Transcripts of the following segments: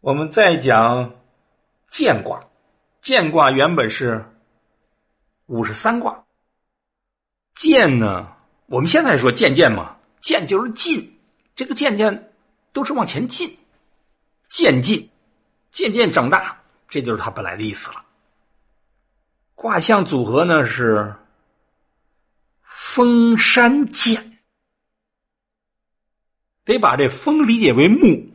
我们再讲剑卦，剑卦原本是五十三卦。剑呢，我们现在说渐渐嘛，渐就是进，这个渐渐都是往前进，渐进，渐渐长大，这就是它本来的意思了。卦象组合呢是风山剑，得把这风理解为木。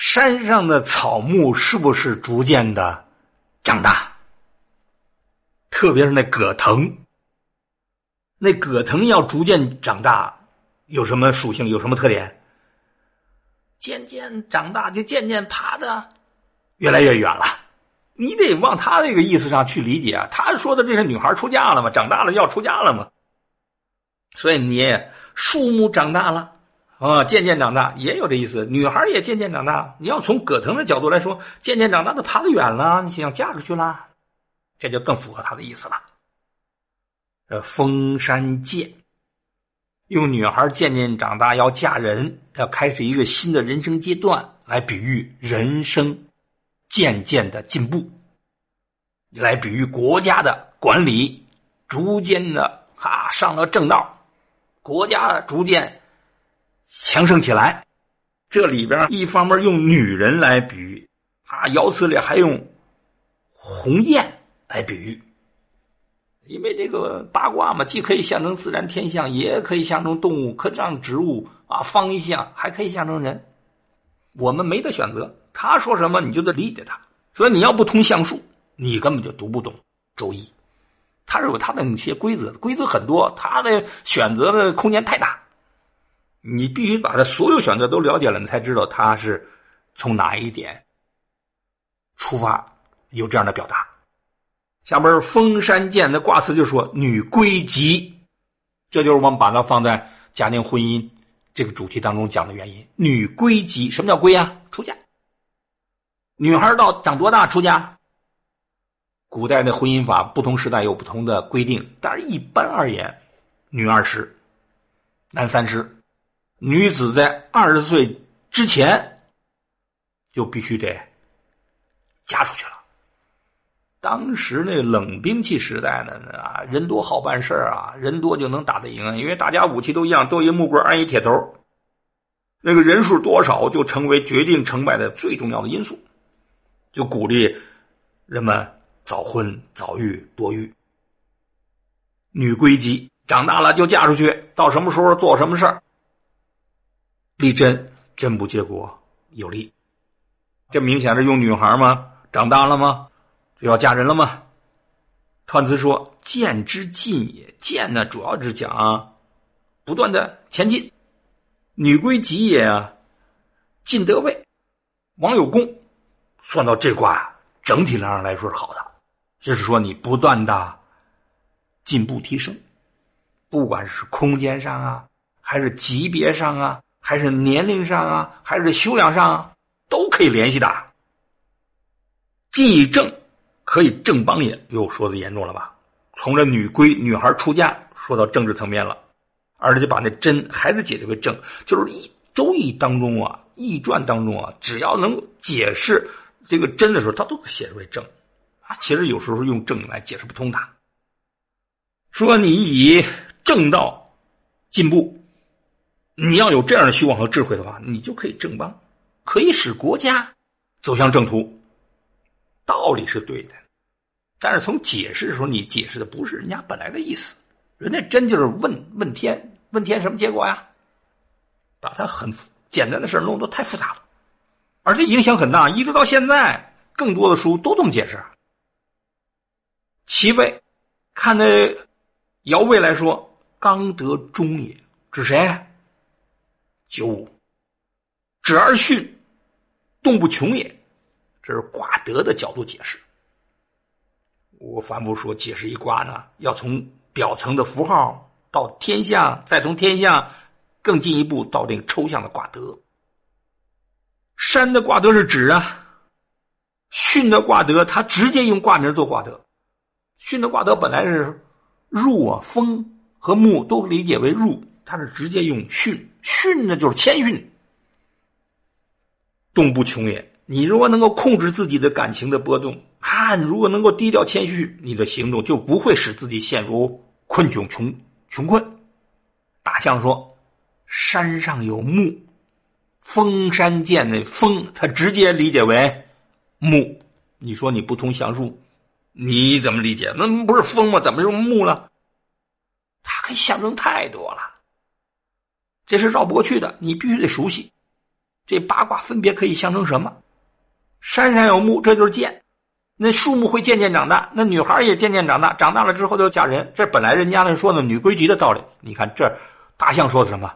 山上的草木是不是逐渐的长大？特别是那葛藤，那葛藤要逐渐长大，有什么属性？有什么特点？渐渐长大，就渐渐爬的越来越远了。你得往他那个意思上去理解啊。他说的这是女孩出嫁了嘛，长大了要出嫁了嘛。所以你树木长大了。啊，渐渐长大也有这意思，女孩也渐渐长大。你要从葛藤的角度来说，渐渐长大，她爬得远了，你想嫁出去了，这就更符合他的意思了。呃，封山渐，用女孩渐渐长大要嫁人，要开始一个新的人生阶段，来比喻人生渐渐的进步，来比喻国家的管理逐渐的哈上了正道，国家逐渐。强盛起来，这里边一方面用女人来比喻，啊，爻辞里还用鸿雁来比喻，因为这个八卦嘛，既可以象征自然天象，也可以象征动物，可以象征植物啊，方象还可以象征人。我们没得选择，他说什么你就得理解他。所以你要不通象数，你根本就读不懂《周易》，它是有它的那些规则，规则很多，它的选择的空间太大。你必须把他所有选择都了解了，你才知道他是从哪一点出发有这样的表达。下边封山剑的卦辞就说“女归吉”，这就是我们把它放在家庭婚姻这个主题当中讲的原因。女归吉，什么叫归啊？出嫁。女孩到长多大出嫁？古代的婚姻法不同时代有不同的规定，但是一般而言，女二十，男三十。女子在二十岁之前就必须得嫁出去了。当时那冷兵器时代呢，啊，人多好办事啊，人多就能打得赢，因为大家武器都一样，都一木棍，安一铁头。那个人数多少就成为决定成败的最重要的因素，就鼓励人们早婚早育多育。女归吉，长大了就嫁出去，到什么时候做什么事儿。立贞，贞不结果，有利。这明显是用女孩吗？长大了吗？就要嫁人了吗？彖辞说：“见之进也。”见呢，主要是讲不断的前进。女归吉也啊，进得位，王有功。算到这卦，整体上来说是好的，就是说你不断的进步提升，不管是空间上啊，还是级别上啊。还是年龄上啊，还是修养上啊，都可以联系的。既正可以正邦也，又说的严重了吧？从这女闺女孩出嫁说到政治层面了，而且把那真还是解释为正，就是一周易当中啊，易传当中啊，只要能解释这个真的时候，他都写为正啊。其实有时候用正来解释不通的，说你以正道进步。你要有这样的希望和智慧的话，你就可以正邦，可以使国家走向正途。道理是对的，但是从解释的时候，你解释的不是人家本来的意思。人家真就是问问天，问天什么结果呀？把它很简单的事弄得太复杂了，而且影响很大，一直到现在，更多的书都这么解释。其位，看那尧位来说，刚得中也，指谁？九五，止而巽，动不穷也。这是卦德的角度解释。我反复说，解释一卦呢，要从表层的符号到天象，再从天象更进一步到这个抽象的卦德。山的卦德是指啊，巽的卦德，它直接用卦名做卦德。巽的卦德本来是入啊，风和木都理解为入。他是直接用巽训呢，就是谦逊。动不穷也。你如果能够控制自己的感情的波动啊，如果能够低调谦虚，你的行动就不会使自己陷入困窘、穷穷困。大象说：“山上有木，封山见那封，他直接理解为木。你说你不通详述，你怎么理解？那不是风吗？怎么就木了？它可以象征太多了，这是绕不过去的。你必须得熟悉这八卦分别可以象征什么。山上有木，这就是渐。那树木会渐渐长大，那女孩也渐渐长大，长大了之后就嫁人。这本来人家那说的女规矩的道理。你看这大象说的什么？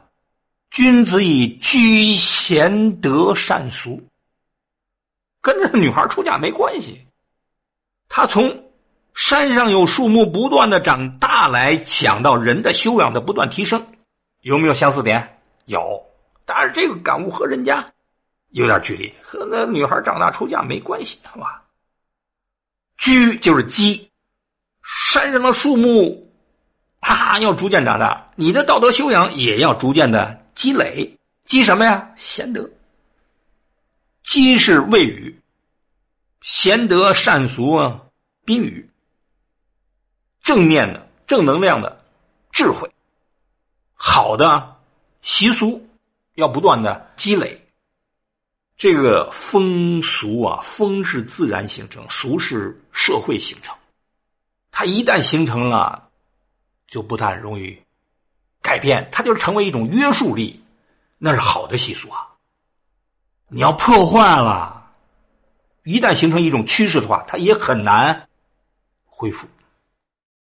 君子以居贤德善俗，跟这女孩出嫁没关系。他从山上有树木不断的长大来讲到人的修养的不断提升，有没有相似点？有，但是这个感悟和人家有点距离，和那女孩长大出嫁没关系，好吧？居就是积，山上的树木，哈啊，要逐渐长大。你的道德修养也要逐渐的积累，积什么呀？贤德。积是谓语，贤德善俗啊，宾语。正面的、正能量的智慧，好的习俗，要不断的积累。这个风俗啊，风是自然形成，俗是社会形成。它一旦形成了，就不太容易改变，它就成为一种约束力，那是好的习俗啊。你要破坏了，一旦形成一种趋势的话，它也很难恢复。